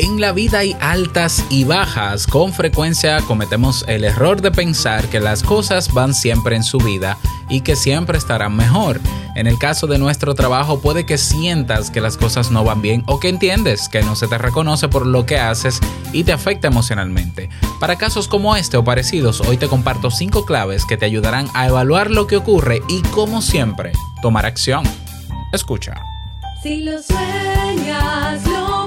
En la vida hay altas y bajas. Con frecuencia cometemos el error de pensar que las cosas van siempre en su vida y que siempre estarán mejor. En el caso de nuestro trabajo puede que sientas que las cosas no van bien o que entiendes que no se te reconoce por lo que haces y te afecta emocionalmente. Para casos como este o parecidos, hoy te comparto 5 claves que te ayudarán a evaluar lo que ocurre y como siempre, tomar acción. Escucha. Si lo sueñas, lo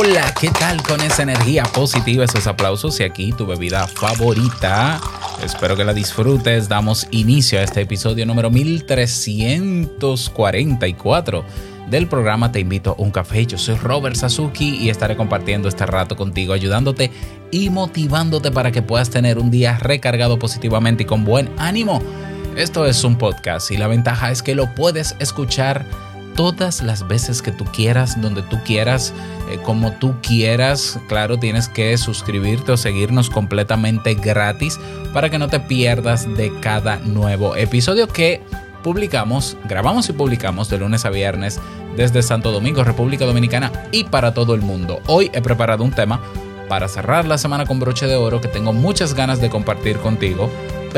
Hola, ¿qué tal con esa energía positiva, esos aplausos y aquí tu bebida favorita? Espero que la disfrutes. Damos inicio a este episodio número 1344 del programa Te invito a un café. Yo soy Robert Sasuki y estaré compartiendo este rato contigo, ayudándote y motivándote para que puedas tener un día recargado positivamente y con buen ánimo. Esto es un podcast y la ventaja es que lo puedes escuchar todas las veces que tú quieras, donde tú quieras, eh, como tú quieras. Claro, tienes que suscribirte o seguirnos completamente gratis para que no te pierdas de cada nuevo episodio que publicamos, grabamos y publicamos de lunes a viernes desde Santo Domingo, República Dominicana y para todo el mundo. Hoy he preparado un tema para cerrar la semana con broche de oro que tengo muchas ganas de compartir contigo,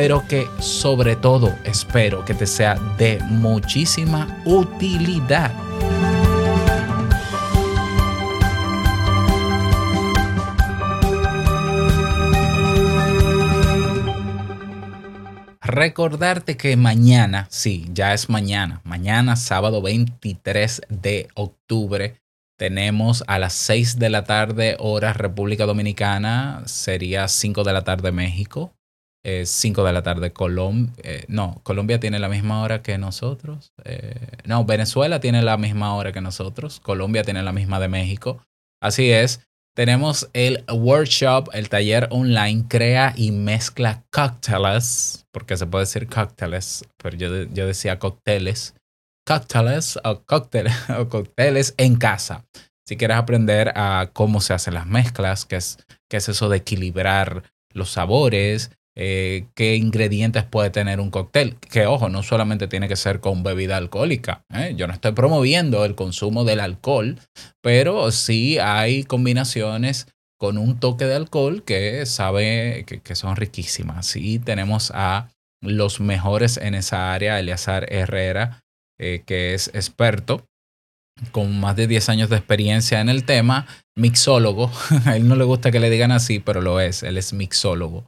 pero que sobre todo espero que te sea de muchísima utilidad. Recordarte que mañana, sí, ya es mañana, mañana sábado 23 de octubre, tenemos a las 6 de la tarde hora República Dominicana, sería 5 de la tarde México, eh, 5 de la tarde Colombia, eh, no, Colombia tiene la misma hora que nosotros, eh, no, Venezuela tiene la misma hora que nosotros, Colombia tiene la misma de México, así es, tenemos el workshop, el taller online, crea y mezcla cócteles, porque se puede decir cócteles, pero yo, yo decía cócteles, cócteles o cócteles, o cócteles en casa. Si quieres aprender a cómo se hacen las mezclas, qué es, qué es eso de equilibrar los sabores, eh, qué ingredientes puede tener un cóctel. Que ojo, no solamente tiene que ser con bebida alcohólica. ¿eh? Yo no estoy promoviendo el consumo del alcohol, pero sí hay combinaciones con un toque de alcohol que sabe que, son riquísimas. Y tenemos a los mejores en esa área, Eleazar Herrera, eh, que es experto con más de 10 años de experiencia en el tema, mixólogo. A él no le gusta que le digan así, pero lo es. Él es mixólogo.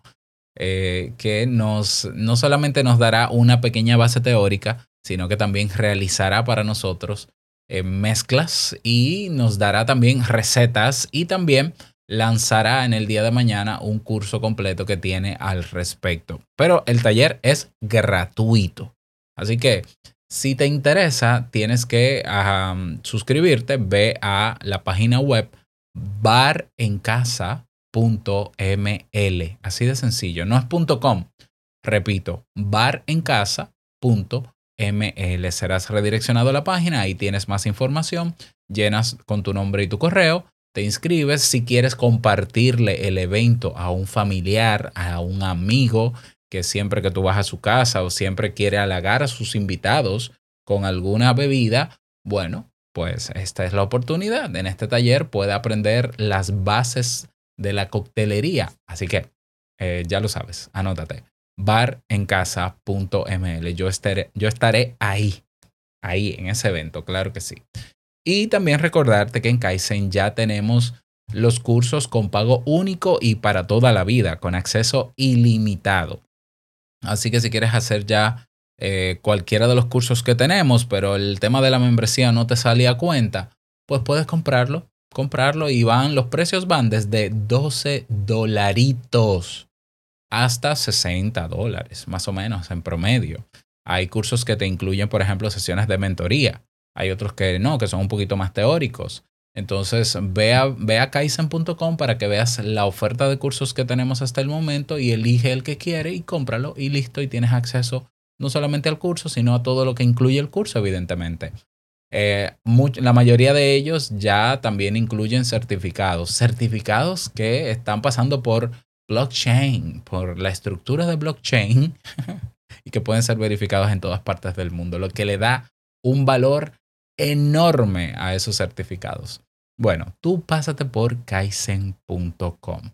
Eh, que nos, no solamente nos dará una pequeña base teórica, sino que también realizará para nosotros eh, mezclas y nos dará también recetas y también lanzará en el día de mañana un curso completo que tiene al respecto. Pero el taller es gratuito. Así que si te interesa, tienes que suscribirte, ve a la página web barencasa.ml. Así de sencillo, no es .com. Repito, barencasa.ml. Serás redireccionado a la página, ahí tienes más información, llenas con tu nombre y tu correo, te inscribes si quieres compartirle el evento a un familiar, a un amigo, que siempre que tú vas a su casa o siempre quiere halagar a sus invitados con alguna bebida, bueno, pues esta es la oportunidad. En este taller puede aprender las bases de la coctelería. Así que eh, ya lo sabes, anótate. barencasa.ml. Yo estaré, yo estaré ahí, ahí en ese evento, claro que sí. Y también recordarte que en Kaizen ya tenemos los cursos con pago único y para toda la vida, con acceso ilimitado. Así que si quieres hacer ya eh, cualquiera de los cursos que tenemos, pero el tema de la membresía no te salía a cuenta, pues puedes comprarlo, comprarlo y van, los precios van desde 12 dolaritos hasta 60 dólares, más o menos en promedio. Hay cursos que te incluyen, por ejemplo, sesiones de mentoría. Hay otros que no, que son un poquito más teóricos. Entonces, ve a, ve a kaizen.com para que veas la oferta de cursos que tenemos hasta el momento y elige el que quiere y cómpralo y listo y tienes acceso no solamente al curso, sino a todo lo que incluye el curso, evidentemente. Eh, la mayoría de ellos ya también incluyen certificados, certificados que están pasando por blockchain, por la estructura de blockchain y que pueden ser verificados en todas partes del mundo, lo que le da un valor enorme a esos certificados. Bueno, tú pásate por kaizen.com.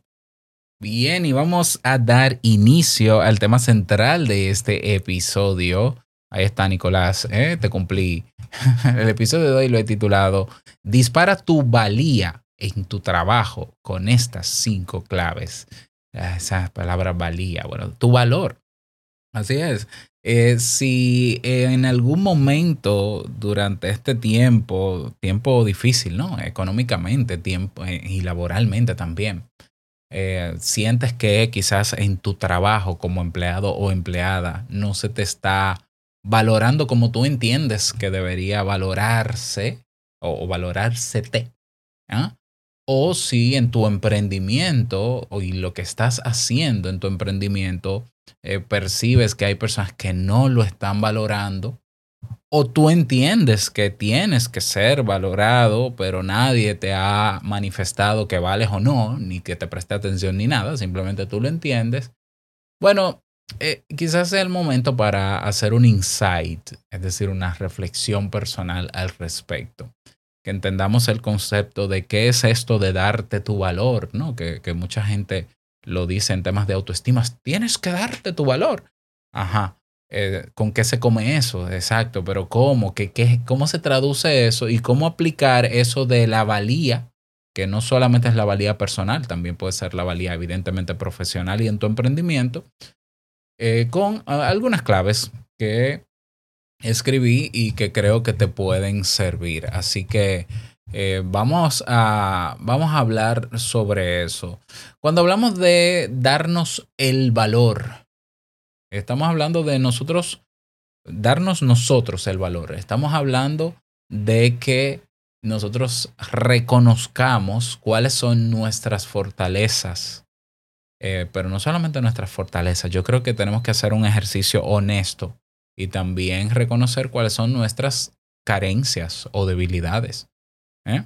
Bien, y vamos a dar inicio al tema central de este episodio. Ahí está, Nicolás, ¿eh? te cumplí. El episodio de hoy lo he titulado Dispara tu valía en tu trabajo con estas cinco claves. Ah, Esa palabra valía, bueno, tu valor. Así es. Eh, si en algún momento durante este tiempo, tiempo difícil, ¿no? Económicamente, tiempo eh, y laboralmente también, eh, sientes que quizás en tu trabajo como empleado o empleada no se te está valorando como tú entiendes que debería valorarse o, o valorársete, ¿ah? o si en tu emprendimiento o y lo que estás haciendo en tu emprendimiento eh, percibes que hay personas que no lo están valorando o tú entiendes que tienes que ser valorado, pero nadie te ha manifestado que vales o no, ni que te preste atención ni nada, simplemente tú lo entiendes. Bueno, eh, quizás sea el momento para hacer un insight, es decir, una reflexión personal al respecto. Que entendamos el concepto de qué es esto de darte tu valor, ¿no? Que, que mucha gente lo dice en temas de autoestima. Tienes que darte tu valor. Ajá. Eh, ¿Con qué se come eso? Exacto, pero ¿cómo? ¿Qué, qué, ¿Cómo se traduce eso? ¿Y cómo aplicar eso de la valía? Que no solamente es la valía personal, también puede ser la valía evidentemente profesional y en tu emprendimiento, eh, con algunas claves que escribí y que creo que te pueden servir. Así que eh, vamos, a, vamos a hablar sobre eso. Cuando hablamos de darnos el valor, estamos hablando de nosotros, darnos nosotros el valor. Estamos hablando de que nosotros reconozcamos cuáles son nuestras fortalezas. Eh, pero no solamente nuestras fortalezas, yo creo que tenemos que hacer un ejercicio honesto y también reconocer cuáles son nuestras carencias o debilidades. ¿eh?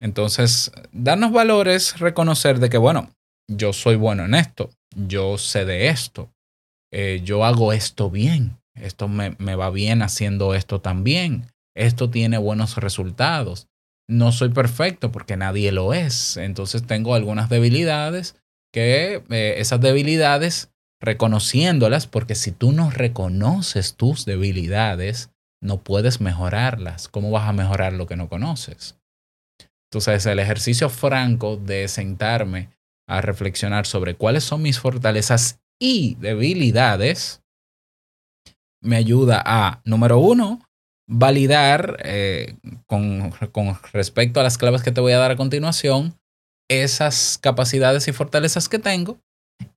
Entonces, darnos valores, reconocer de que, bueno, yo soy bueno en esto, yo sé de esto, eh, yo hago esto bien, esto me, me va bien haciendo esto también, esto tiene buenos resultados. No soy perfecto porque nadie lo es, entonces tengo algunas debilidades que eh, esas debilidades reconociéndolas, porque si tú no reconoces tus debilidades, no puedes mejorarlas. ¿Cómo vas a mejorar lo que no conoces? Entonces, el ejercicio franco de sentarme a reflexionar sobre cuáles son mis fortalezas y debilidades me ayuda a, número uno, validar eh, con, con respecto a las claves que te voy a dar a continuación esas capacidades y fortalezas que tengo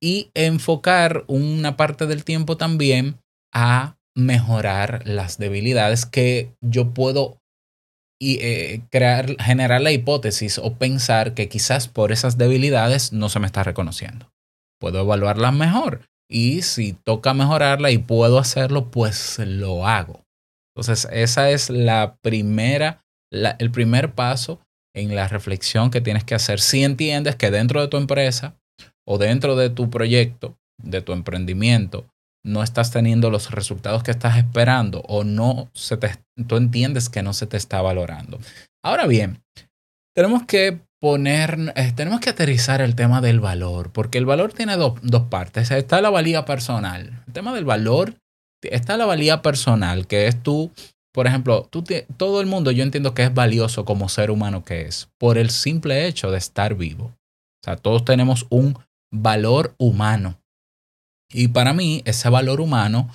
y enfocar una parte del tiempo también a mejorar las debilidades que yo puedo y, eh, crear, generar la hipótesis o pensar que quizás por esas debilidades no se me está reconociendo. Puedo evaluarlas mejor y si toca mejorarla y puedo hacerlo, pues lo hago. Entonces, esa es la primera, la, el primer paso en la reflexión que tienes que hacer. Si entiendes que dentro de tu empresa o dentro de tu proyecto, de tu emprendimiento, no estás teniendo los resultados que estás esperando o no se te, tú entiendes que no se te está valorando. Ahora bien, tenemos que poner, eh, tenemos que aterrizar el tema del valor, porque el valor tiene dos, dos partes. Está la valía personal. El tema del valor está la valía personal, que es tú por ejemplo, tú todo el mundo yo entiendo que es valioso como ser humano que es, por el simple hecho de estar vivo. O sea, todos tenemos un valor humano. Y para mí, ese valor humano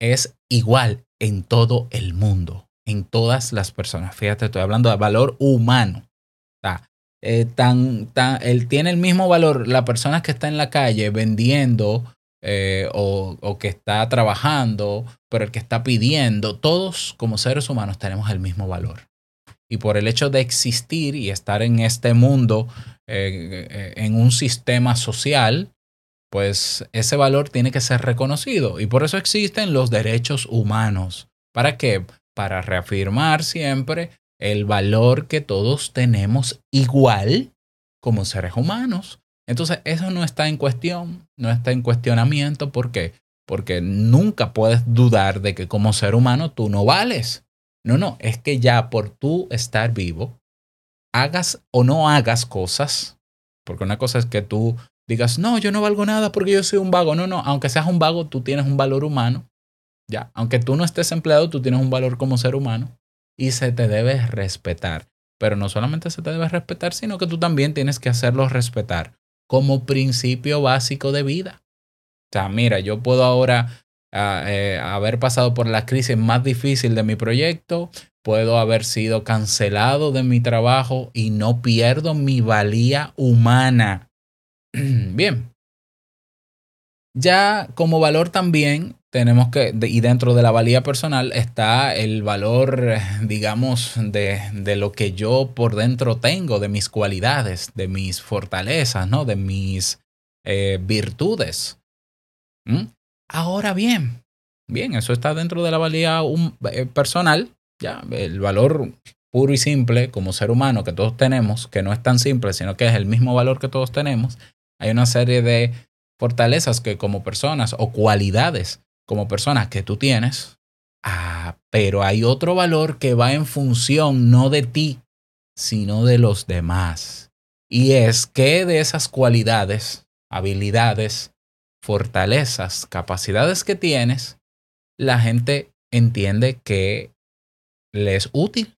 es igual en todo el mundo, en todas las personas. Fíjate, estoy hablando de valor humano. O sea, eh, tan, tan, él tiene el mismo valor la persona que está en la calle vendiendo eh, o, que está trabajando, pero el que está pidiendo, todos como seres humanos tenemos el mismo valor. Y por el hecho de existir y estar en este mundo, eh, eh, en un sistema social, pues ese valor tiene que ser reconocido. Y por eso existen los derechos humanos. ¿Para qué? Para reafirmar siempre el valor que todos tenemos igual como seres humanos. Entonces, eso no está en cuestión, no está en cuestionamiento. ¿Por qué? Porque nunca puedes dudar de que como ser humano tú no vales. No, no, es que ya por tú estar vivo, hagas o no hagas cosas, porque una cosa es que tú digas, no, yo no valgo nada porque yo soy un vago. No, no, aunque seas un vago, tú tienes un valor humano. Ya, aunque tú no estés empleado, tú tienes un valor como ser humano y se te debe respetar. Pero no solamente se te debe respetar, sino que tú también tienes que hacerlo respetar como principio básico de vida. O sea, mira, yo puedo ahora ah, eh, haber pasado por la crisis más difícil de mi proyecto, puedo haber sido cancelado de mi trabajo y no pierdo mi valía humana. Bien. Ya como valor también tenemos que, y dentro de la valía personal está el valor, digamos, de, de lo que yo por dentro tengo, de mis cualidades, de mis fortalezas, ¿no? De mis eh, virtudes. ¿Mm? Ahora bien, bien, eso está dentro de la valía eh, personal, ya, el valor puro y simple como ser humano que todos tenemos, que no es tan simple, sino que es el mismo valor que todos tenemos. Hay una serie de fortalezas que como personas o cualidades como personas que tú tienes, ah, pero hay otro valor que va en función no de ti, sino de los demás. Y es que de esas cualidades, habilidades, fortalezas, capacidades que tienes, la gente entiende que le es útil,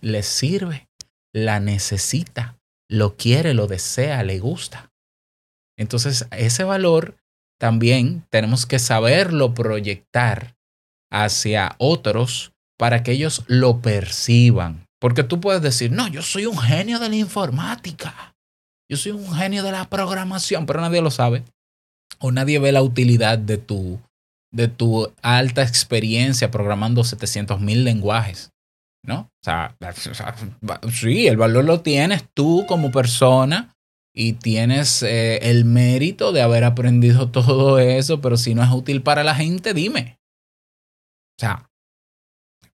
le sirve, la necesita, lo quiere, lo desea, le gusta. Entonces, ese valor también tenemos que saberlo proyectar hacia otros para que ellos lo perciban. Porque tú puedes decir, no, yo soy un genio de la informática, yo soy un genio de la programación, pero nadie lo sabe. O nadie ve la utilidad de tu, de tu alta experiencia programando 700 mil lenguajes. ¿No? O sea, sí, el valor lo tienes tú como persona y tienes eh, el mérito de haber aprendido todo eso, pero si no es útil para la gente, dime. O sea,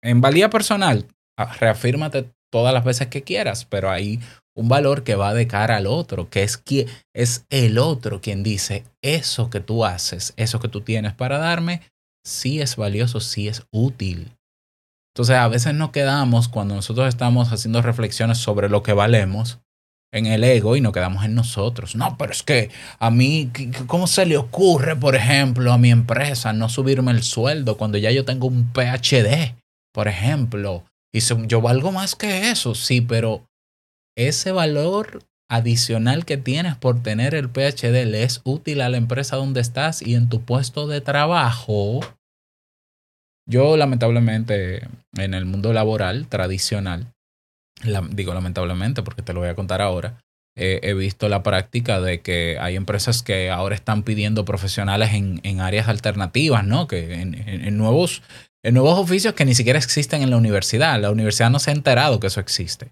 en valía personal, ah, reafírmate todas las veces que quieras, pero hay un valor que va de cara al otro, que es, qui- es el otro quien dice, eso que tú haces, eso que tú tienes para darme, sí es valioso, sí es útil. Entonces a veces nos quedamos cuando nosotros estamos haciendo reflexiones sobre lo que valemos en el ego y nos quedamos en nosotros. No, pero es que a mí, ¿qué- qué- ¿cómo se le ocurre, por ejemplo, a mi empresa no subirme el sueldo cuando ya yo tengo un PhD, por ejemplo? Y yo valgo más que eso, sí, pero ese valor adicional que tienes por tener el PhD le es útil a la empresa donde estás y en tu puesto de trabajo. Yo lamentablemente en el mundo laboral tradicional, la- digo lamentablemente porque te lo voy a contar ahora, eh, he visto la práctica de que hay empresas que ahora están pidiendo profesionales en, en áreas alternativas, ¿no? Que en, en- en nuevos, en nuevos oficios que ni siquiera existen en la universidad. La universidad no se ha enterado que eso existe.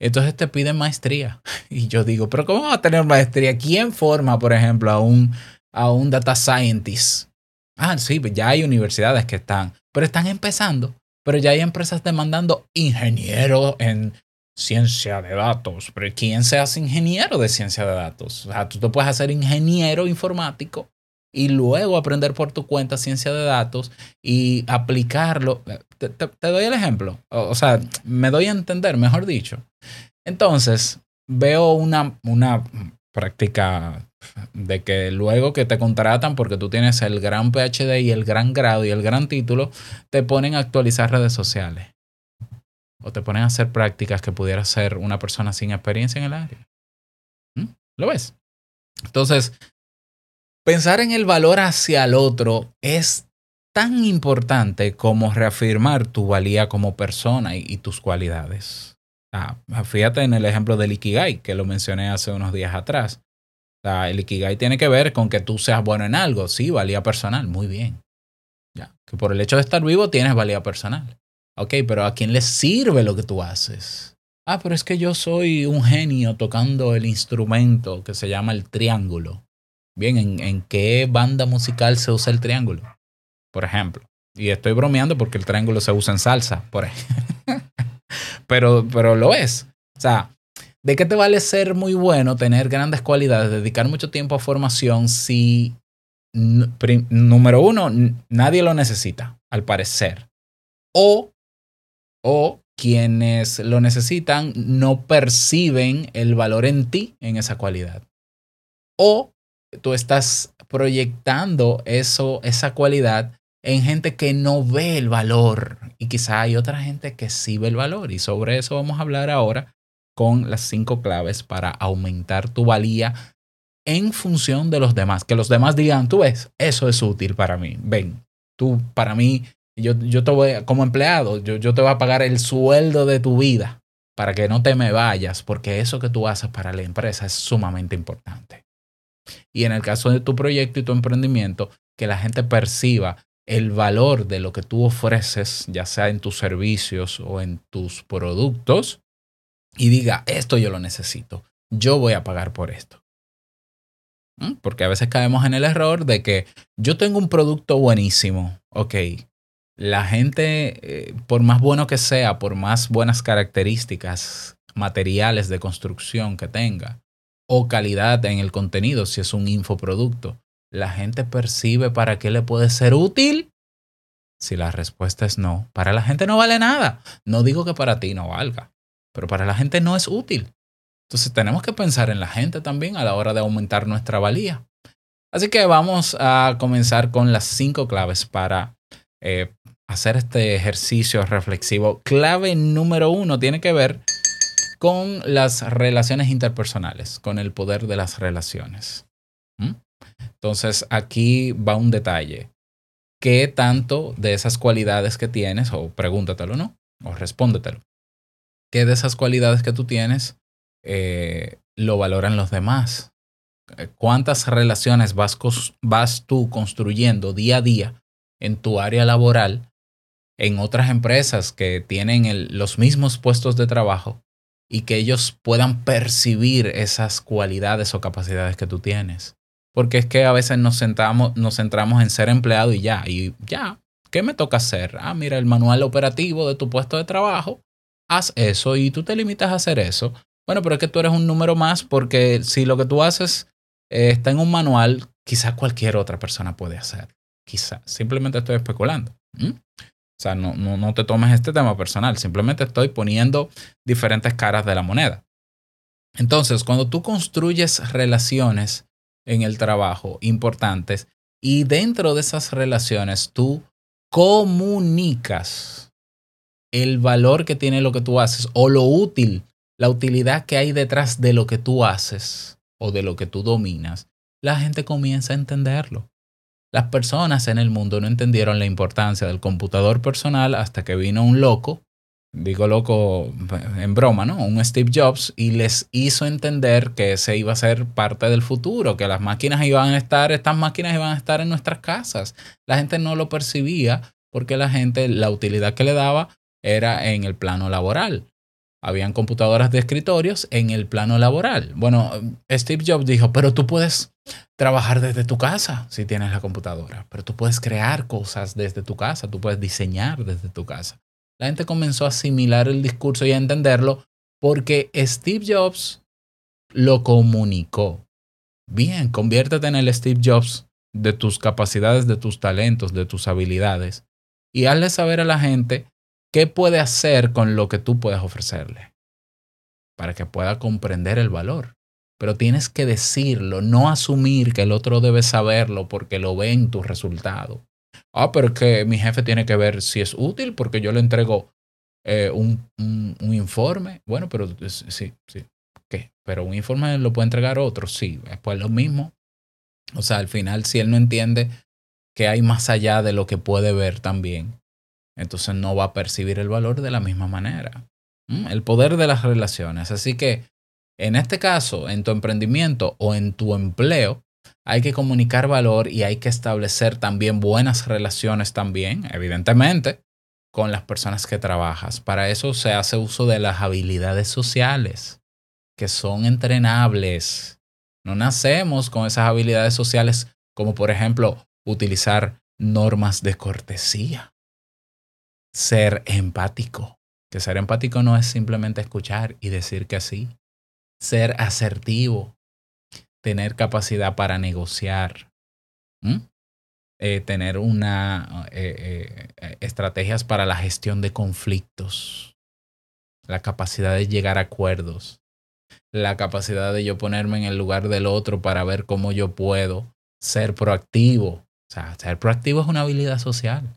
Entonces te piden maestría. Y yo digo, pero ¿cómo va a tener maestría? ¿Quién forma, por ejemplo, a un, a un data scientist? Ah, sí, pues ya hay universidades que están, pero están empezando. Pero ya hay empresas demandando ingeniero en ciencia de datos. Pero ¿quién se hace ingeniero de ciencia de datos? O sea, tú te puedes hacer ingeniero informático y luego aprender por tu cuenta ciencia de datos y aplicarlo. Te, doy el ejemplo. O sea, me doy a entender, mejor dicho. Entonces, veo una, una práctica De que luego que te contratan porque tú tienes el gran PhD y el gran grado y el gran título, te ponen a actualizar redes sociales. O te ponen a hacer prácticas que pudiera hacer una persona sin experiencia en el área. ¿Mm? ¿Lo ves? Entonces, pensar en el valor hacia el otro es tan importante como reafirmar tu valía como persona y, y tus cualidades. Ah, fíjate en el ejemplo del Ikigai, que lo mencioné hace unos días atrás. O sea, el Ikigai tiene que ver con que tú seas bueno en algo. Sí, valía personal, muy bien. Ya, que por el hecho de estar vivo tienes valía personal. Ok, pero ¿a quién le sirve lo que tú haces? Ah, pero es que yo soy un genio tocando el instrumento que se llama el triángulo. Bien, ¿en, en qué banda musical se usa el triángulo? Por ejemplo. Y estoy bromeando porque el triángulo se usa en salsa, por ejemplo. pero, pero lo es. O sea, ¿de qué te vale ser muy bueno, tener grandes cualidades, dedicar mucho tiempo a formación si, número uno, nadie lo necesita, al parecer? O, o quienes lo necesitan no perciben el valor en ti en esa cualidad. O tú estás proyectando eso, esa cualidad en gente que no ve el valor y quizá hay otra gente que sí ve el valor y sobre eso vamos a hablar ahora con las cinco claves para aumentar tu valía en función de los demás. Que los demás digan, tú ves, eso es útil para mí. Ven, tú para mí, yo, yo te voy, como empleado, yo, yo te voy a pagar el sueldo de tu vida para que no te me vayas, porque eso que tú haces para la empresa es sumamente importante. Y en el caso de tu proyecto y tu emprendimiento, que la gente perciba el valor de lo que tú ofreces, ya sea en tus servicios o en tus productos, y diga, esto yo lo necesito, yo voy a pagar por esto. ¿Mm? Porque a veces caemos en el error de que yo tengo un producto buenísimo, ok, la gente, eh, por más bueno que sea, por más buenas características materiales de construcción que tenga, o calidad en el contenido, si es un infoproducto, la gente percibe para qué le puede ser útil. Si la respuesta es no, para la gente no vale nada. No digo que para ti no valga, pero para la gente no es útil. Entonces tenemos que pensar en la gente también a la hora de aumentar nuestra valía. Así que vamos a comenzar con las cinco claves para eh, hacer este ejercicio reflexivo. Clave número uno tiene que ver con las relaciones interpersonales, con el poder de las relaciones. ¿Mm? Entonces aquí va un detalle. ¿Qué tanto de esas cualidades que tienes, o pregúntatelo, ¿no? O respóndetelo. ¿Qué de esas cualidades que tú tienes eh, lo valoran los demás? Eh, ¿Cuántas relaciones vas, tú construyendo día a día en tu área laboral, en otras empresas que tienen el- los mismos puestos de trabajo y que ellos puedan percibir esas cualidades o capacidades que tú tienes? Porque es que a veces nos, sentamos, nos centramos en ser empleado y ya, y ya, ¿qué me toca hacer? Ah, mira, el manual operativo de tu puesto de trabajo, haz eso y tú te limitas a hacer eso. Bueno, pero es que tú eres un número más porque si lo que tú haces eh, está en un manual, quizá cualquier otra persona puede hacer. Quizá. Simplemente estoy especulando. O sea, no, no, no te tomes este tema personal. Simplemente estoy poniendo diferentes caras de la moneda. Entonces, cuando tú construyes relaciones en el trabajo importantes y dentro de esas relaciones tú comunicas el valor que tiene lo que tú haces o lo útil, la utilidad que hay detrás de lo que tú haces o de lo que tú dominas, la gente comienza a entenderlo. Las personas en el mundo no entendieron la importancia del computador personal hasta que vino un loco, digo loco en broma, ¿no? Un Steve Jobs y les hizo entender que ese iba a ser parte del futuro, que las máquinas iban a estar, estas máquinas iban a estar en nuestras casas. La gente no lo percibía porque la gente, la utilidad que le daba era en el plano laboral. Habían computadoras de escritorios en el plano laboral. Bueno, Steve Jobs dijo, pero tú puedes trabajar desde tu casa si tienes la computadora, pero tú puedes crear cosas desde tu casa, tú puedes diseñar desde tu casa. La gente comenzó a asimilar el discurso y a entenderlo porque Steve Jobs lo comunicó. Bien, conviértete en el Steve Jobs de tus capacidades, de tus talentos, de tus habilidades y hazle saber a la gente qué puede hacer con lo que tú puedes ofrecerle para que pueda comprender el valor. pero tienes que decirlo, no asumir que el otro debe saberlo porque lo ve en tu resultado. Ah, pero que mi jefe tiene que ver si es útil porque yo le entrego eh, un, un- informe. Bueno, pero sí, sí. ¿Qué? Pero un informe lo puede entregar otro, sí. Es pues lo mismo. O sea, al final, si él no entiende que hay más allá de lo que puede ver también, entonces no va a percibir el valor de la misma manera. El poder de las relaciones. Así que, en este caso, en tu emprendimiento o en tu empleo, hay que comunicar valor y hay que establecer también buenas relaciones también, evidentemente, con las personas que trabajas. Para eso se hace uso de las habilidades sociales, que son entrenables. No nacemos con esas habilidades sociales como por ejemplo utilizar normas de cortesía, ser empático, que ser empático no es simplemente escuchar y decir que sí, ser asertivo, tener capacidad para negociar. Eh, tener una eh, eh, estrategias para la gestión de conflictos, la capacidad de llegar a acuerdos, la capacidad de yo ponerme en el lugar del otro para ver cómo yo puedo ser proactivo. O sea, ser proactivo es una habilidad social.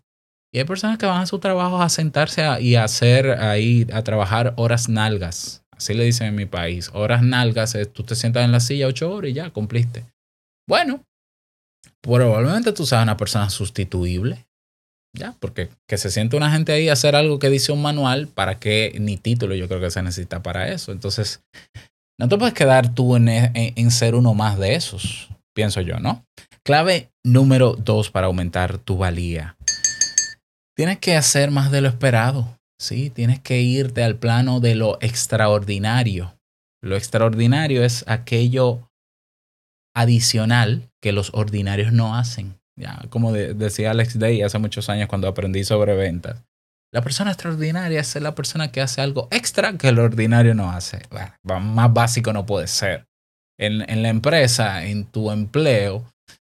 Y hay personas que van a su trabajo a sentarse a- y a hacer ahí, a trabajar horas nalgas. Así le dicen en mi país. Horas nalgas es tú te sientas en la silla ocho horas y ya cumpliste. Bueno, probablemente tú seas una persona sustituible. Ya, porque que se siente una gente ahí a hacer algo que dice un manual, ¿para qué? Ni título yo creo que se necesita para eso. Entonces, no te puedes quedar tú en, en- en ser uno más de esos, pienso yo, ¿no? Clave número dos para aumentar tu valía. Tienes que hacer más de lo esperado. Sí, tienes que irte al plano de lo extraordinario. Lo extraordinario es aquello adicional que los ordinarios no hacen. Ya, como de- decía Alex Day hace muchos años cuando aprendí sobre ventas. La persona extraordinaria es la persona que hace algo extra que el ordinario no hace. Más básico no puede ser. En, en la empresa, en tu empleo,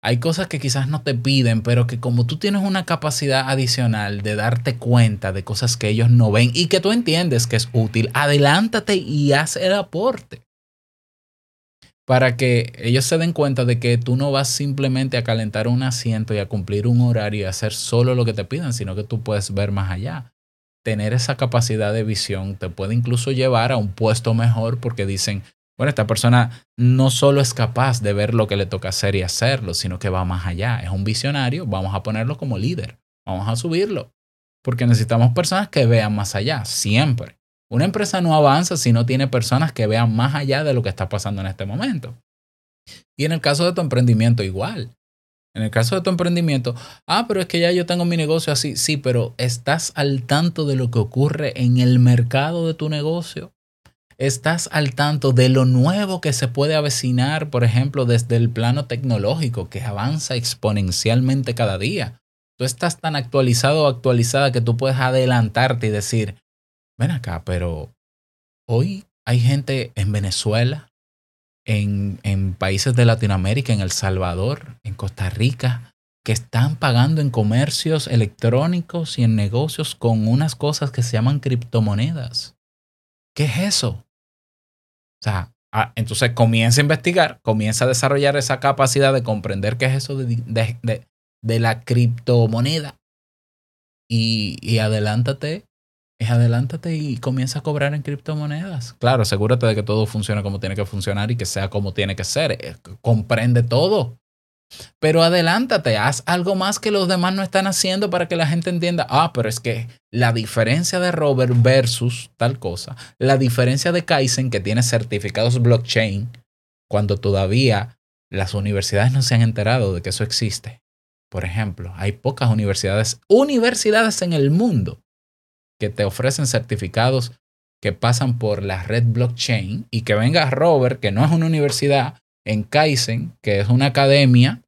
hay cosas que quizás no te piden, pero que como tú tienes una capacidad adicional de darte cuenta de cosas que ellos no ven y que tú entiendes que es útil, adelántate y haz el aporte. Para que ellos se den cuenta de que tú no vas simplemente a calentar un asiento y a cumplir un horario y a hacer solo lo que te pidan, sino que tú puedes ver más allá. Tener esa capacidad de visión te puede incluso llevar a un puesto mejor porque dicen, bueno, esta persona no solo es capaz de ver lo que le toca hacer y hacerlo, sino que va más allá. Es un visionario, vamos a ponerlo como líder, vamos a subirlo. Porque necesitamos personas que vean más allá, siempre. Una empresa no avanza si no tiene personas que vean más allá de lo que está pasando en este momento. Y en el caso de tu emprendimiento, igual. En el caso de tu emprendimiento, ah, pero es que ya yo tengo mi negocio así. Sí, pero ¿estás al tanto de lo que ocurre en el mercado de tu negocio? ¿Estás al tanto de lo nuevo que se puede avecinar, por ejemplo, desde el plano tecnológico, que avanza exponencialmente cada día? Tú estás tan actualizado o actualizada que tú puedes adelantarte y decir, ven acá, pero hoy hay gente en Venezuela, en, en países de Latinoamérica, en El Salvador, en Costa Rica, que están pagando en comercios electrónicos y en negocios con unas cosas que se llaman criptomonedas. ¿Qué es eso? O sea, entonces comienza a investigar, comienza a desarrollar esa capacidad de comprender qué es eso de- de la criptomoneda y, y adelántate, es adelántate y comienza a cobrar en criptomonedas. Claro, asegúrate de que todo funcione como tiene que funcionar y que sea como tiene que ser. Eh, Comprende todo. Pero adelántate, haz algo más que los demás no están haciendo para que la gente entienda, ah, pero es que la diferencia de Robert versus tal cosa, la diferencia de Kaizen que tiene certificados blockchain, cuando todavía las universidades no se han enterado de que eso existe. Por ejemplo, hay pocas universidades, universidades en el mundo que te ofrecen certificados que pasan por la red blockchain y que venga Robert, que no es una universidad, en Kaizen, que es una academia,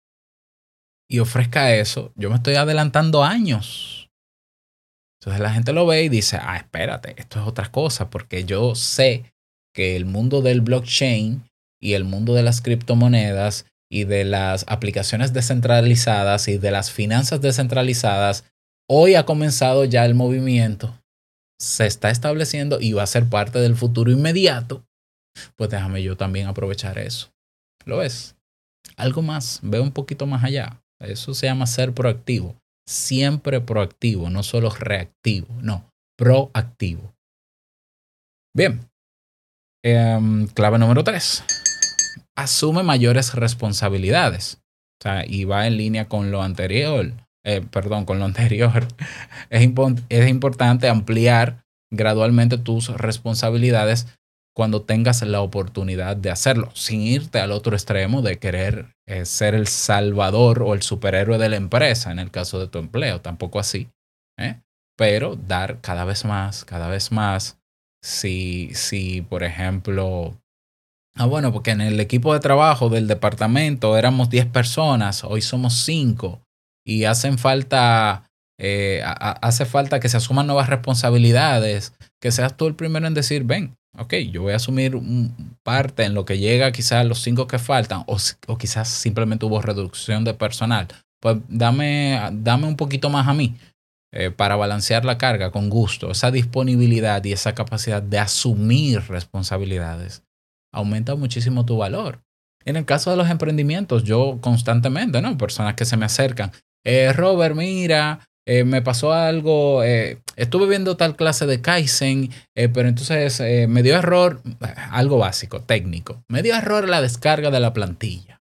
y ofrezca eso, yo me estoy adelantando años. Entonces la gente lo ve y dice, ah, espérate, esto es otra cosa, porque yo sé que el mundo del blockchain y el mundo de las criptomonedas y de las aplicaciones descentralizadas y de las finanzas descentralizadas, hoy ha comenzado ya el movimiento, se está estableciendo y va a ser parte del futuro inmediato pues déjame yo también aprovechar eso. ¿Lo ves? Algo más, ve un poquito más allá. Eso se llama ser proactivo. Siempre proactivo, no solo reactivo, no, proactivo. Bien. Em, clave número tres. Asume mayores responsabilidades. O sea, y va en línea con lo anterior. eh, perdón, con lo anterior. Es, es importante ampliar gradualmente tus responsabilidades cuando tengas la oportunidad de hacerlo, sin irte al otro extremo de querer eh, ser el salvador o el superhéroe de la empresa en el caso de tu empleo, tampoco así, ¿eh? pero dar cada vez más, cada vez más, si, si por ejemplo, ah bueno, porque en el equipo de trabajo del departamento éramos 10 personas, hoy somos 5 y hacen falta, eh, hace falta que se asuman nuevas responsabilidades, que seas tú el primero en decir, ven, ok, yo voy a asumir parte en lo que llega quizás los cinco que faltan, o, o quizás simplemente hubo reducción de personal. Pues dame, dame un poquito más a mí eh, para balancear la carga con gusto. Esa disponibilidad y esa capacidad de asumir responsabilidades aumenta muchísimo tu valor. En el caso de los emprendimientos, yo constantemente, ¿no? Personas que se me acercan. Eh, Robert, mira, eh, me pasó algo, eh, estuve viendo tal clase de Kaizen, eh, pero entonces me dio error, algo básico, técnico, me dio error la descarga de la plantilla.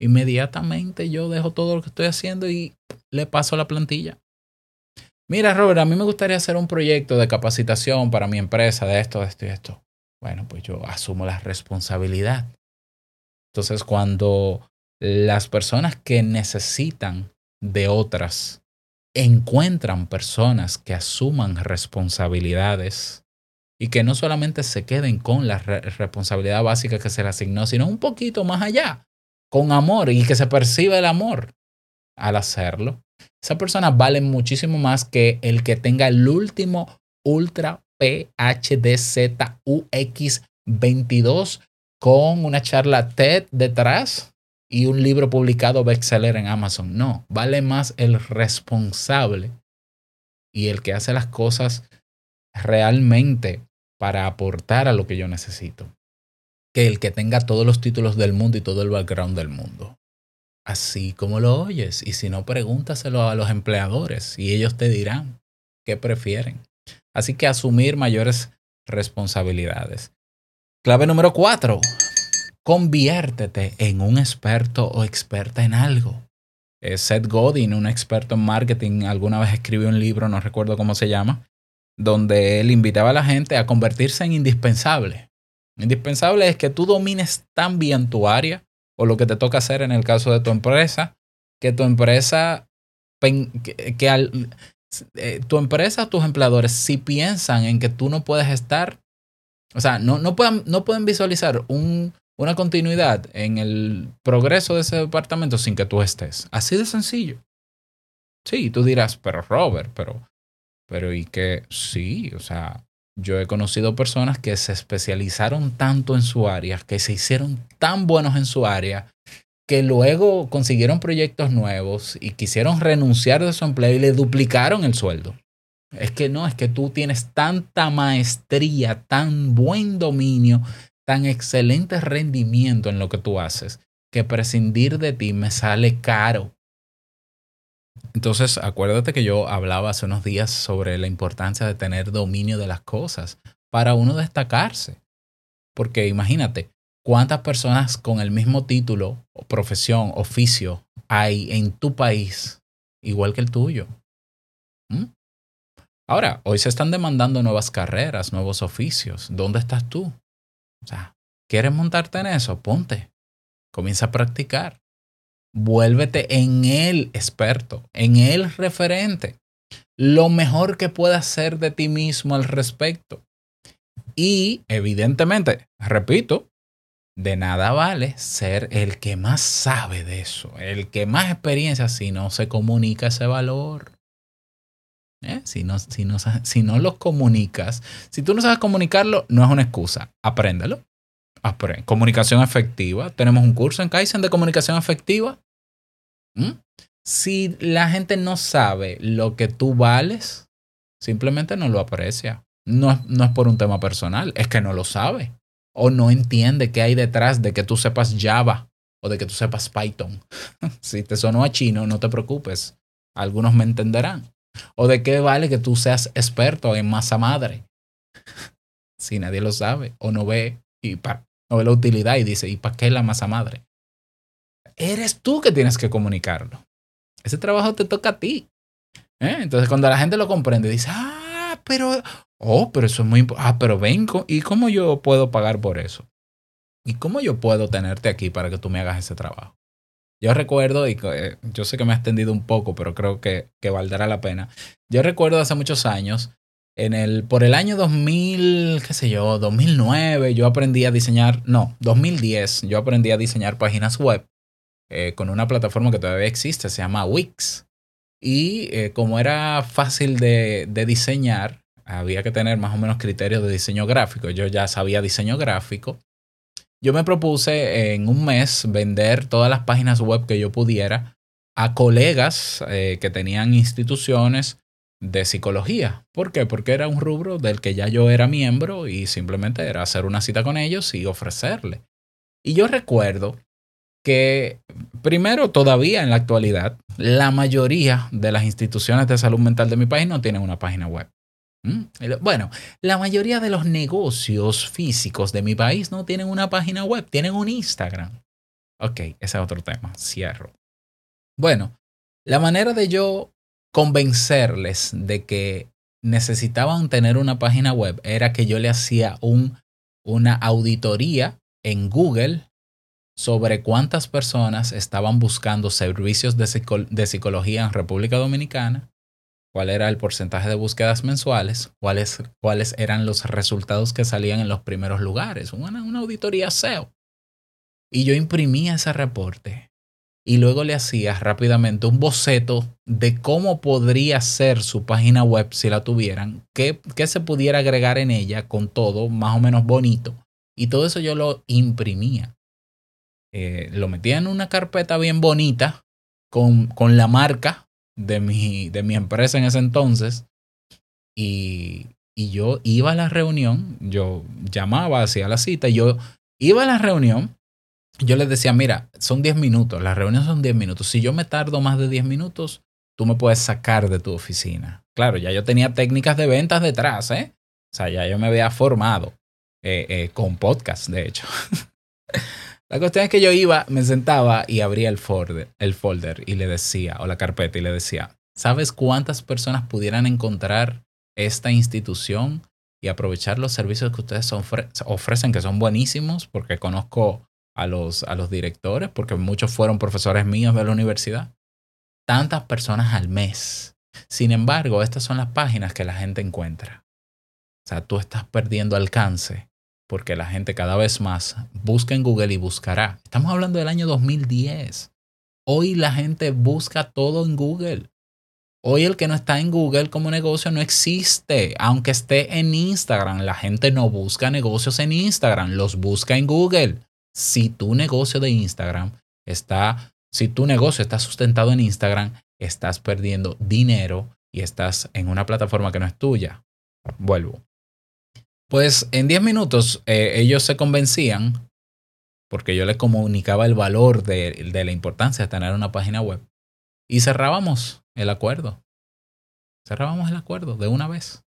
Inmediatamente yo dejo todo lo que estoy haciendo y le paso la plantilla. Mira, Robert, a mí me gustaría hacer un proyecto de capacitación para mi empresa de esto, de esto y esto. Bueno, pues yo asumo la responsabilidad. Entonces, cuando las personas que necesitan de otras encuentran personas que asuman responsabilidades y que no solamente se queden con la re- responsabilidad básica que se le asignó, sino un poquito más allá, con amor y que se perciba el amor al hacerlo. Esa persona vale muchísimo más que el que tenga el último Ultra PHDZUX22 con una charla TED detrás y un libro publicado bestseller en Amazon. No, vale más el responsable y el que hace las cosas realmente para aportar a lo que yo necesito que el que tenga todos los títulos del mundo y todo el background del mundo. Así como lo oyes. Y si no, pregúntaselo a los empleadores y ellos te dirán qué prefieren. Así que asumir mayores responsabilidades. Clave número cuatro. Conviértete en un experto o experta en algo. Eh, Seth Godin, un experto en marketing, alguna vez escribió un libro, no recuerdo cómo se llama, donde él invitaba a la gente a convertirse en indispensable. Indispensable es que tú domines tan bien tu área o lo que te toca hacer en el caso de tu empresa, que tu empresa, que, al- eh, tu empresa, tus empleadores, si piensan en que tú no puedes estar, o sea, no, no, puedan, no pueden visualizar un, una continuidad en el progreso de ese departamento sin que tú estés. Así de sencillo. Sí, tú dirás, pero Robert, pero, pero y que sí, o sea, yo he conocido personas que se especializaron tanto en su área, que se hicieron tan buenos en su área, que luego consiguieron proyectos nuevos y quisieron renunciar de su empleo y le duplicaron el sueldo. Es que no, es que tú tienes tanta maestría, tan buen dominio, tan excelente rendimiento en lo que tú haces, que prescindir de ti me sale caro. Entonces, acuérdate que yo hablaba hace unos días sobre la importancia de tener dominio de las cosas para uno destacarse. Porque imagínate, ¿cuántas personas con el mismo título, profesión, oficio hay en tu país igual que el tuyo? ¿Mm? Ahora, hoy se están demandando nuevas carreras, nuevos oficios. ¿Dónde estás tú? O sea, ¿quieres montarte en eso? Ponte. Comienza a practicar vuélvete en el experto, en el referente, lo mejor que puedas hacer de ti mismo al respecto. Y evidentemente, repito, de nada vale ser el que más sabe de eso, el que más experiencia si no se comunica ese valor. ¿Eh? Si, no, si, no, si no lo comunicas, si tú no sabes comunicarlo, no es una excusa. Apréndelo. Apre- Comunicación efectiva. Tenemos un curso en Kaizen de comunicación efectiva. ¿Mm? Si la gente no sabe lo que tú vales, simplemente no lo aprecia. No no es por un tema personal, es que no lo sabe. o no entiende qué hay detrás de que tú sepas Java o de que tú sepas Python. si te sonó a chino, no te preocupes. Algunos me entenderán. O de qué vale que tú seas experto en masa madre. si nadie lo sabe o no ve y pa- no ve la utilidad y dice, ¿y para qué la masa madre? Eres tú que tienes que comunicarlo. Ese trabajo te toca a ti. ¿Eh? Entonces, cuando la gente lo comprende, dice, ah, pero, oh, pero eso es muy importante. Ah, pero ven, ¿y cómo yo puedo pagar por eso? ¿Y cómo yo puedo tenerte aquí para que tú me hagas ese trabajo? Yo recuerdo, y eh, yo sé que me he extendido un poco, pero creo que, valdrá la pena. Yo recuerdo hace muchos años, en el, por el año 2000, qué sé yo, 2009, yo aprendí a diseñar, no, 2010, yo aprendí a diseñar páginas web eh, con una plataforma que todavía existe, se llama Wix. Y eh, como era fácil de diseñar, había que tener más o menos criterios de diseño gráfico. Yo ya sabía diseño gráfico. Yo me propuse en un mes vender todas las páginas web que yo pudiera a colegas eh, que tenían instituciones de psicología. ¿Por qué? Porque era un rubro del que ya yo era miembro y simplemente era hacer una cita con ellos y ofrecerle. Y yo recuerdo que primero todavía en la actualidad la mayoría de las instituciones de salud mental de mi país no tienen una página web. ¿Mm? Bueno, la mayoría de los negocios físicos de mi país no tienen una página web, tienen un Instagram. Ok, ese es otro tema, cierro. Bueno, la manera de yo convencerles de que necesitaban tener una página web era que yo le hacía un, una auditoría en Google sobre cuántas personas estaban buscando servicios de, psico de psicología en República Dominicana, cuál era el porcentaje de búsquedas mensuales, cuáles, eran los resultados que salían en los primeros lugares, una, auditoría SEO. Y yo imprimía ese reporte y luego le hacía rápidamente un boceto de cómo podría ser su página web si la tuvieran, qué, qué se pudiera agregar en ella con todo más o menos bonito. Y todo eso yo lo imprimía. Eh, lo metía en una carpeta bien bonita con, con la marca de mi, de mi empresa en ese entonces. Y, y yo iba a la reunión, yo llamaba, hacía la cita, yo iba a la reunión, yo les decía, mira, son 10 minutos, las reuniones son 10 minutos. Si yo me tardo más de 10 minutos, tú me puedes sacar de tu oficina. Claro, ya yo tenía técnicas de ventas detrás, ¿eh? O sea, ya yo me había formado eh, eh, con podcast, de hecho. La cuestión es que yo iba, me sentaba y abría el folder, el folder y le decía, o la carpeta y le decía, ¿sabes cuántas personas pudieran encontrar esta institución y aprovechar los servicios que ustedes ofre ofrecen, que son buenísimos, porque conozco a los, a los directores, porque muchos fueron profesores míos de la universidad? Tantas personas al mes. Sin embargo, estas son las páginas que la gente encuentra. O sea, tú estás perdiendo alcance porque la gente cada vez más busca en Google y buscará. Estamos hablando del año 2010. Hoy la gente busca todo en Google. Hoy el que no está en Google como negocio no existe, aunque esté en Instagram. La gente no busca negocios en Instagram, los busca en Google. Si tu negocio de Instagram está, si tu negocio está sustentado en Instagram, estás perdiendo dinero y estás en una plataforma que no es tuya. Vuelvo. Pues en 10 minutos eh, ellos se convencían, porque yo les comunicaba el valor de, la importancia de tener una página web, y cerrábamos el acuerdo. Cerrábamos el acuerdo de una vez.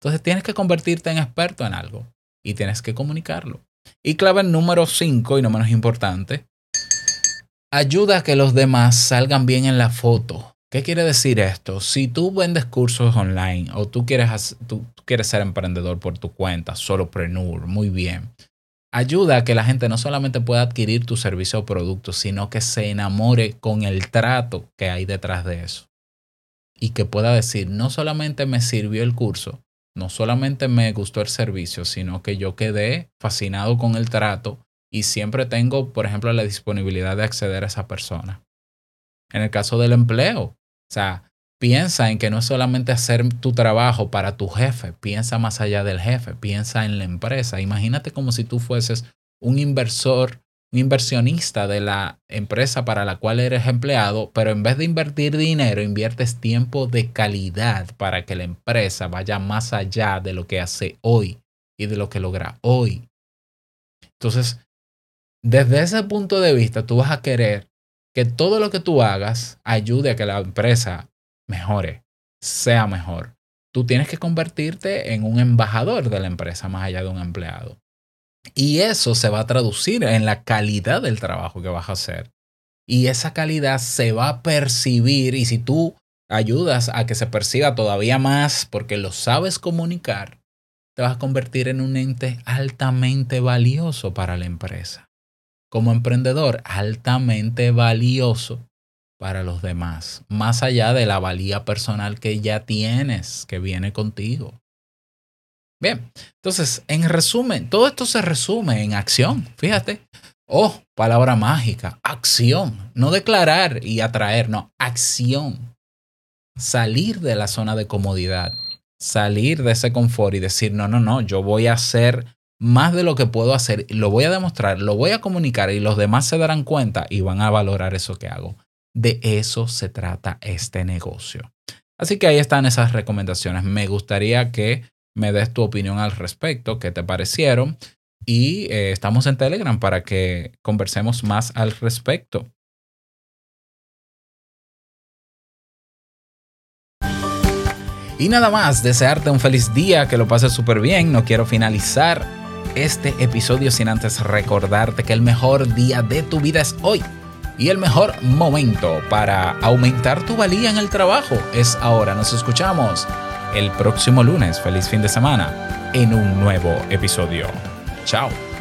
Entonces tienes que convertirte en experto en algo y tienes que comunicarlo. Y clave número 5, y no menos importante, ayuda a que los demás salgan bien en la foto. ¿Qué quiere decir esto? Si tú vendes cursos online o tú quieres, tú quieres ser emprendedor por tu cuenta, solopreneur, muy bien. Ayuda a que la gente no solamente pueda adquirir tu servicio o producto, sino que se enamore con el trato que hay detrás de eso. Y que pueda decir, no solamente me sirvió el curso, no solamente me gustó el servicio, sino que yo quedé fascinado con el trato y siempre tengo, por ejemplo, la disponibilidad de acceder a esa persona. En el caso del empleo, o sea, piensa en que no es solamente hacer tu trabajo para tu jefe, piensa más allá del jefe, piensa en la empresa. Imagínate como si tú fueses un inversor, un inversionista de la empresa para la cual eres empleado, pero en vez de invertir dinero, inviertes tiempo de calidad para que la empresa vaya más allá de lo que hace hoy y de lo que logra hoy. Entonces, desde ese punto de vista, tú vas a querer que todo lo que tú hagas ayude a que la empresa mejore, sea mejor. Tú tienes que convertirte en un embajador de la empresa más allá de un empleado. Y eso se va a traducir en la calidad del trabajo que vas a hacer. Y esa calidad se va a percibir y si tú ayudas a que se perciba todavía más porque lo sabes comunicar, te vas a convertir en un ente altamente valioso para la empresa. Como emprendedor, altamente valioso para los demás, más allá de la valía personal que ya tienes, que viene contigo. Bien, entonces, en resumen, todo esto se resume en acción, fíjate. Oh, palabra mágica, acción, no declarar y atraer, no, acción. Salir de la zona de comodidad, salir de ese confort y decir, no, no, no, yo voy a hacer más de lo que puedo hacer, lo voy a demostrar, lo voy a comunicar y los demás se darán cuenta y van a valorar eso que hago. De eso se trata este negocio. Así que ahí están esas recomendaciones. Me gustaría que me des tu opinión al respecto, qué te parecieron. Y eh, estamos en Telegram para que conversemos más al respecto. Y nada más, desearte un feliz día, que lo pases súper bien. No quiero finalizar este episodio sin antes recordarte que el mejor día de tu vida es hoy. Y el mejor momento para aumentar tu valía en el trabajo es ahora. Nos escuchamos el próximo lunes. Feliz fin de semana en un nuevo episodio. Chao.